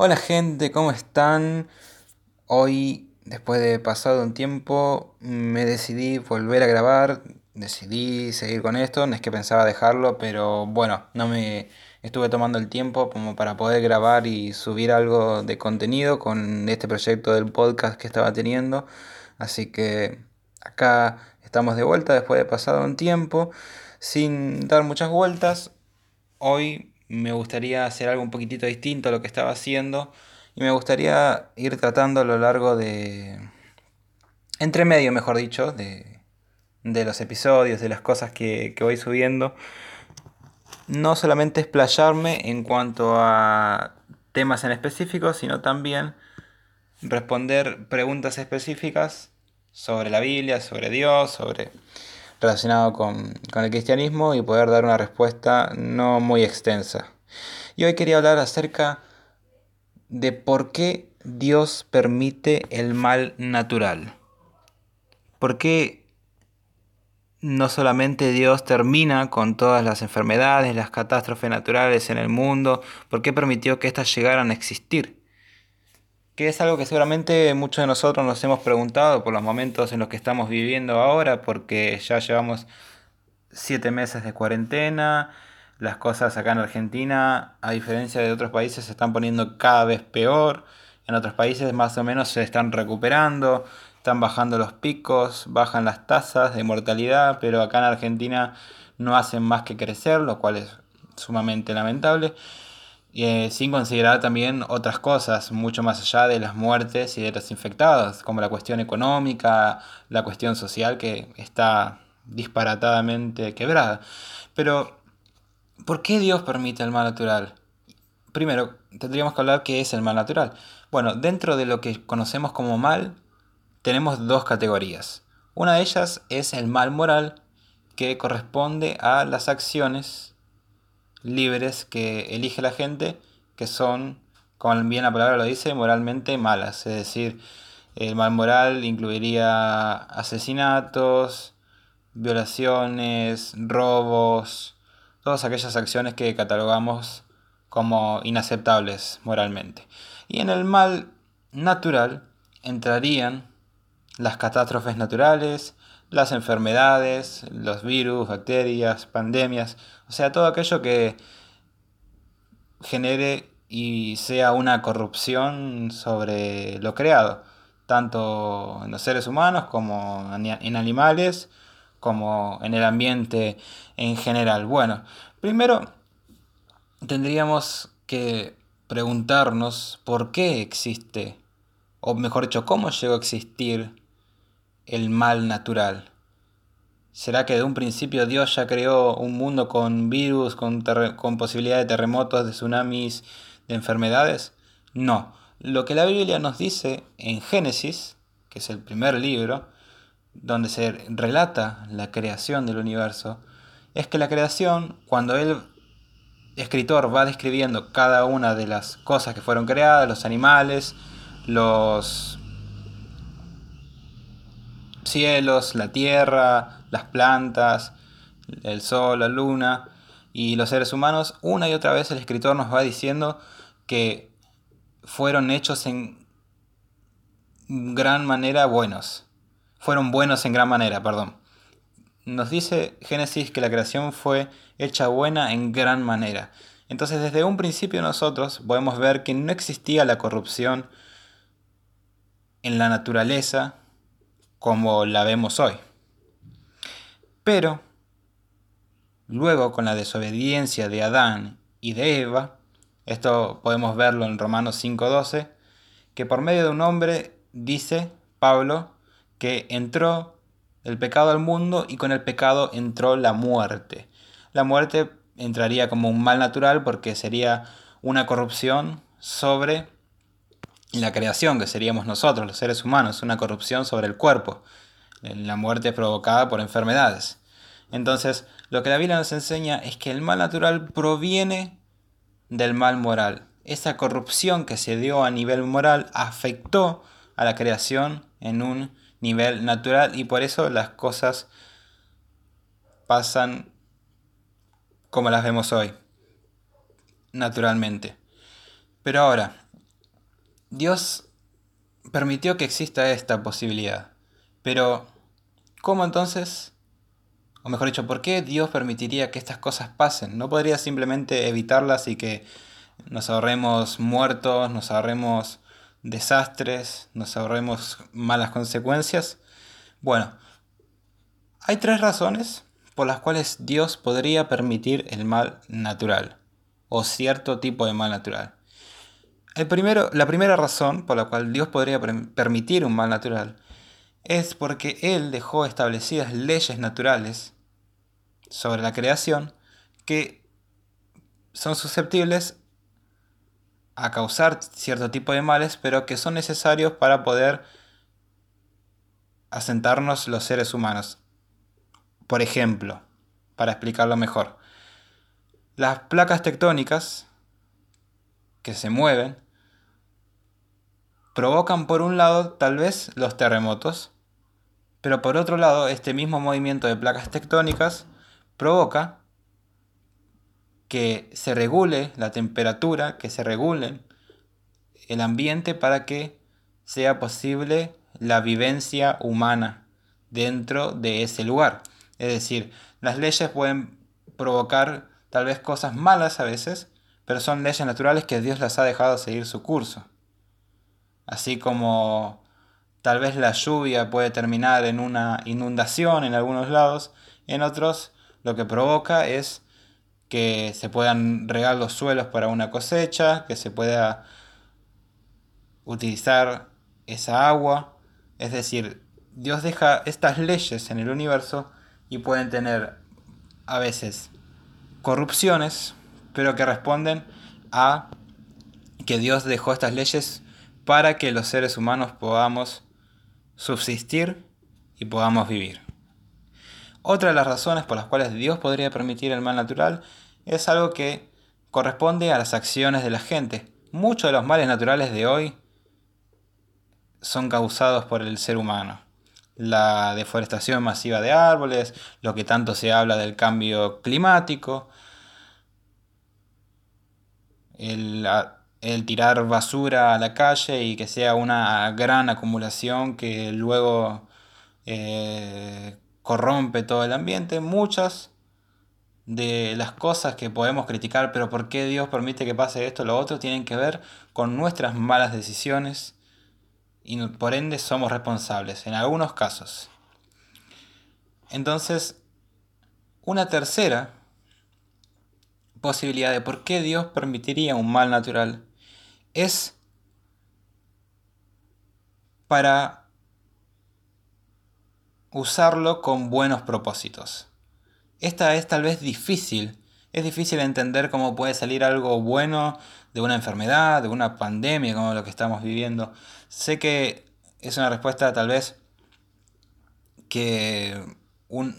Hola gente, ¿cómo están? Hoy, después de pasado un tiempo, me decidí volver a grabar, decidí seguir con esto, no es que pensaba dejarlo, pero bueno, no me estuve tomando el tiempo como para poder grabar y subir algo de contenido con este proyecto del podcast que estaba teniendo, así que acá estamos de vuelta después de pasado un tiempo, sin dar muchas vueltas, hoy me gustaría hacer algo un poquitito distinto a lo que estaba haciendo y me gustaría ir tratando a lo largo de... entre medio, mejor dicho, de, de los episodios, de las cosas que, que voy subiendo. No solamente explayarme en cuanto a temas en específico, sino también responder preguntas específicas sobre la Biblia, sobre Dios, sobre relacionado con, el cristianismo y poder dar una respuesta no muy extensa. Y hoy quería hablar acerca de por qué Dios permite el mal natural. ¿Por qué no solamente Dios termina con todas las enfermedades, las catástrofes naturales en el mundo? ¿Por qué permitió que éstas llegaran a existir? Que es algo que seguramente muchos de nosotros nos hemos preguntado por los momentos en los que estamos viviendo ahora, porque ya llevamos siete meses de cuarentena, las cosas acá en Argentina, a diferencia de otros países, se están poniendo cada vez peor, en otros países más o menos se están recuperando, están bajando los picos, bajan las tasas de mortalidad, pero acá en Argentina no hacen más que crecer, lo cual es sumamente lamentable. Eh, sin considerar también otras cosas mucho más allá de las muertes y de los infectados, como la cuestión económica, la cuestión social que está disparatadamente quebrada. Pero, ¿por qué Dios permite el mal natural? Primero, tendríamos que hablar qué es el mal natural. Bueno, dentro de lo que conocemos como mal, tenemos dos categorías. Una de ellas es el mal moral, que corresponde a las acciones libres que elige la gente, que son, como bien la palabra lo dice, moralmente malas. Es decir, el mal moral incluiría asesinatos, violaciones, robos, todas aquellas acciones que catalogamos como inaceptables moralmente. Y en el mal natural entrarían las catástrofes naturales, las enfermedades, los virus, bacterias, pandemias, o sea, todo aquello que genere y sea una corrupción sobre lo creado, tanto en los seres humanos como en animales, como en el ambiente en general. Bueno, primero tendríamos que preguntarnos por qué existe, o mejor dicho, cómo llegó a existir el mal natural? ¿Será que de un principio Dios ya creó un mundo con virus, con, posibilidad de terremotos, de tsunamis, de enfermedades? No. Lo que la Biblia nos dice en Génesis, que es el primer libro, donde se relata la creación del universo, es que la creación, cuando el escritor va describiendo cada una de las cosas que fueron creadas, los animales, los cielos, la tierra, las plantas, el sol, la luna y los seres humanos, una y otra vez el escritor nos va diciendo que fueron hechos en gran manera buenos. Fueron buenos en gran manera, perdón. Nos dice Génesis que la creación fue hecha buena en gran manera. Entonces desde un principio nosotros podemos ver que no existía la corrupción en la naturaleza como la vemos hoy. Pero, luego con la desobediencia de Adán y de Eva, esto podemos verlo en Romanos 5.12, que por medio de un hombre dice Pablo que entró el pecado al mundo y con el pecado entró la muerte. La muerte entraría como un mal natural porque sería una corrupción sobre la creación, que seríamos nosotros, los seres humanos, una corrupción sobre el cuerpo, la muerte provocada por enfermedades. Entonces, lo que la Biblia nos enseña es que el mal natural proviene del mal moral. Esa corrupción que se dio a nivel moral afectó a la creación en un nivel natural y por eso las cosas pasan como las vemos hoy, naturalmente. Pero ahora, Dios permitió que exista esta posibilidad. Pero, ¿cómo entonces? O mejor dicho, ¿por qué Dios permitiría que estas cosas pasen? ¿No podría simplemente evitarlas y que nos ahorremos muertos, nos ahorremos desastres, nos ahorremos malas consecuencias? Bueno, hay tres razones por las cuales Dios podría permitir el mal natural o cierto tipo de mal natural. El primero, la primera razón por la cual Dios podría permitir un mal natural es porque Él dejó establecidas leyes naturales sobre la creación que son susceptibles a causar cierto tipo de males, pero que son necesarios para poder asentarnos los seres humanos. Por ejemplo, para explicarlo mejor, las placas tectónicas que se mueven provocan por un lado tal vez los terremotos, pero por otro lado este mismo movimiento de placas tectónicas provoca que se regule la temperatura, que se regule el ambiente para que sea posible la vivencia humana dentro de ese lugar. Es decir, las leyes pueden provocar tal vez cosas malas a veces, pero son leyes naturales que Dios las ha dejado seguir su curso. Así como tal vez la lluvia puede terminar en una inundación en algunos lados, en otros lo que provoca es que se puedan regar los suelos para una cosecha, que se pueda utilizar esa agua. Es decir, Dios deja estas leyes en el universo y pueden tener a veces corrupciones, pero que responden a que Dios dejó estas leyes para que los seres humanos podamos subsistir y podamos vivir. Otra de las razones por las cuales Dios podría permitir el mal natural es algo que corresponde a las acciones de la gente. Muchos de los males naturales de hoy son causados por el ser humano. La deforestación masiva de árboles, lo que tanto se habla del cambio climático, el el tirar basura a la calle y que sea una gran acumulación que luego eh, corrompe todo el ambiente. Muchas de las cosas que podemos criticar, pero ¿por qué Dios permite que pase esto o lo otro? Tienen que ver con nuestras malas decisiones y por ende somos responsables en algunos casos. Entonces, una tercera posibilidad de por qué Dios permitiría un mal natural es para usarlo con buenos propósitos. Esta es tal vez difícil. Es difícil entender cómo puede salir algo bueno de una enfermedad, de una pandemia como lo que estamos viviendo. Sé que es una respuesta tal vez que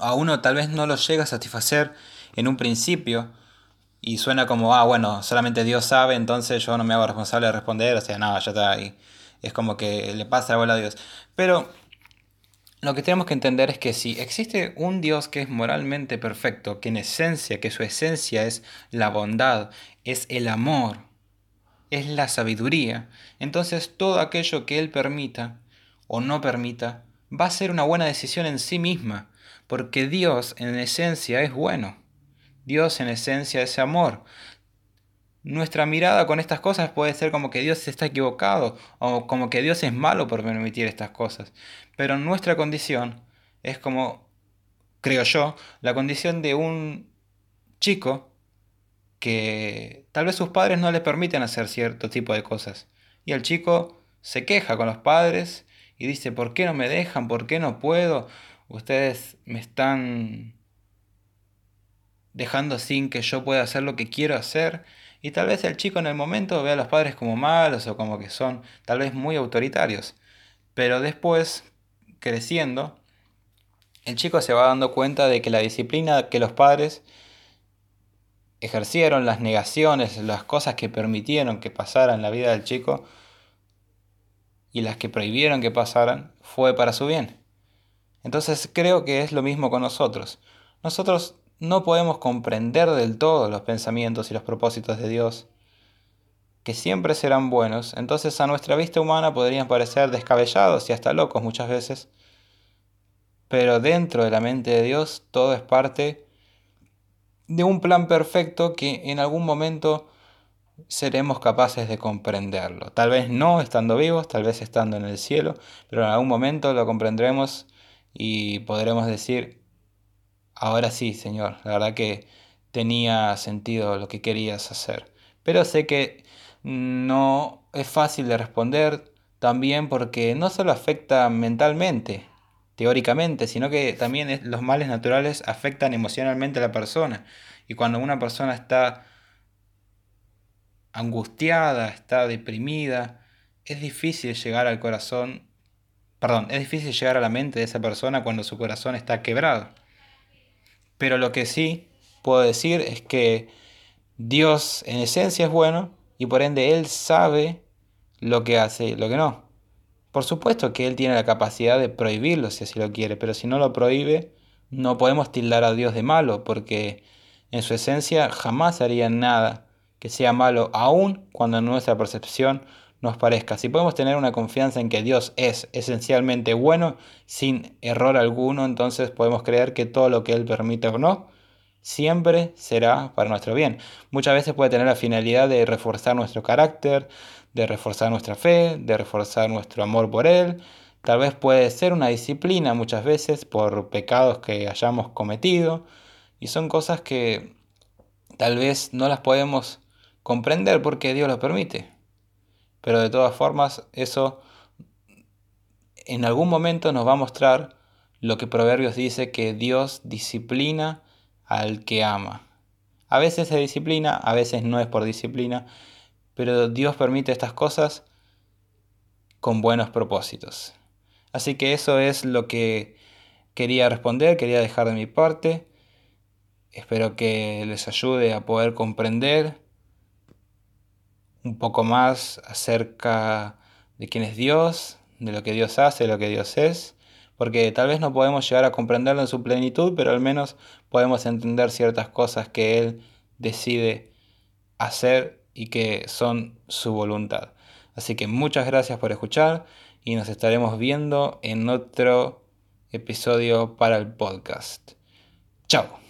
a uno tal vez no lo llega a satisfacer en un principio, y suena como, ah, bueno, solamente Dios sabe, entonces yo no me hago responsable de responder, o sea, nada, ya está ahí. Es como que le pasa la bola a Dios. Pero lo que tenemos que entender es que si existe un Dios que es moralmente perfecto, que en esencia, que su esencia es la bondad, es el amor, es la sabiduría, entonces todo aquello que Él permita o no permita va a ser una buena decisión en sí misma, porque Dios en esencia es bueno. Dios en esencia es amor. Nuestra mirada con estas cosas puede ser como que Dios está equivocado o como que Dios es malo por permitir estas cosas. Pero nuestra condición es como, creo yo, la condición de un chico que tal vez sus padres no le permiten hacer cierto tipo de cosas. Y el chico se queja con los padres y dice, ¿por qué no me dejan? ¿Por qué no puedo? Ustedes me están dejando sin que yo pueda hacer lo que quiero hacer. Y tal vez el chico en el momento ve a los padres como malos o como que son tal vez muy autoritarios. Pero después, creciendo, el chico se va dando cuenta de que la disciplina que los padres ejercieron, las negaciones, las cosas que permitieron que pasaran en la vida del chico y las que prohibieron que pasaran, fue para su bien. Entonces creo que es lo mismo con nosotros. Nosotros no podemos comprender del todo los pensamientos y los propósitos de Dios. que siempre serán buenos, entonces a nuestra vista humana podrían parecer descabellados y hasta locos muchas veces. Pero dentro de la mente de Dios todo es parte de un plan perfecto que en algún momento seremos capaces de comprenderlo. Tal vez no estando vivos, tal vez estando en el cielo, pero en algún momento lo comprenderemos y podremos decir, ahora sí, Señor, la verdad que tenía sentido lo que querías hacer. Pero sé que no es fácil de responder también porque no solo afecta mentalmente, teóricamente, sino que también los males naturales afectan emocionalmente a la persona. Y cuando una persona está angustiada, está deprimida, es difícil llegar al corazón, perdón, es difícil llegar a la mente de esa persona cuando su corazón está quebrado. Pero lo que sí puedo decir es que Dios en esencia es bueno y por ende Él sabe lo que hace y lo que no. Por supuesto que Él tiene la capacidad de prohibirlo si así lo quiere, pero si no lo prohíbe, no podemos tildar a Dios de malo, porque en su esencia jamás haría nada que sea malo, aun cuando en nuestra percepción nos parezca. Si podemos tener una confianza en que Dios es esencialmente bueno, sin error alguno, entonces podemos creer que todo lo que Él permite o no, siempre será para nuestro bien. Muchas veces puede tener la finalidad de reforzar nuestro carácter, de reforzar nuestra fe, de reforzar nuestro amor por Él. Tal vez puede ser una disciplina muchas veces por pecados que hayamos cometido. Y son cosas que tal vez no las podemos comprender porque Dios lo permite. Pero de todas formas, eso en algún momento nos va a mostrar lo que Proverbios dice que Dios disciplina al que ama. A veces se disciplina, a veces no es por disciplina, pero Dios permite estas cosas con buenos propósitos. Así que eso es lo que quería responder, quería dejar de mi parte. Espero que les ayude a poder comprender un poco más acerca de quién es Dios, de lo que Dios hace, de lo que Dios es, porque tal vez no podemos llegar a comprenderlo en su plenitud, pero al menos podemos entender ciertas cosas que Él decide hacer y que son su voluntad. Así que muchas gracias por escuchar y nos estaremos viendo en otro episodio para el podcast. Chao.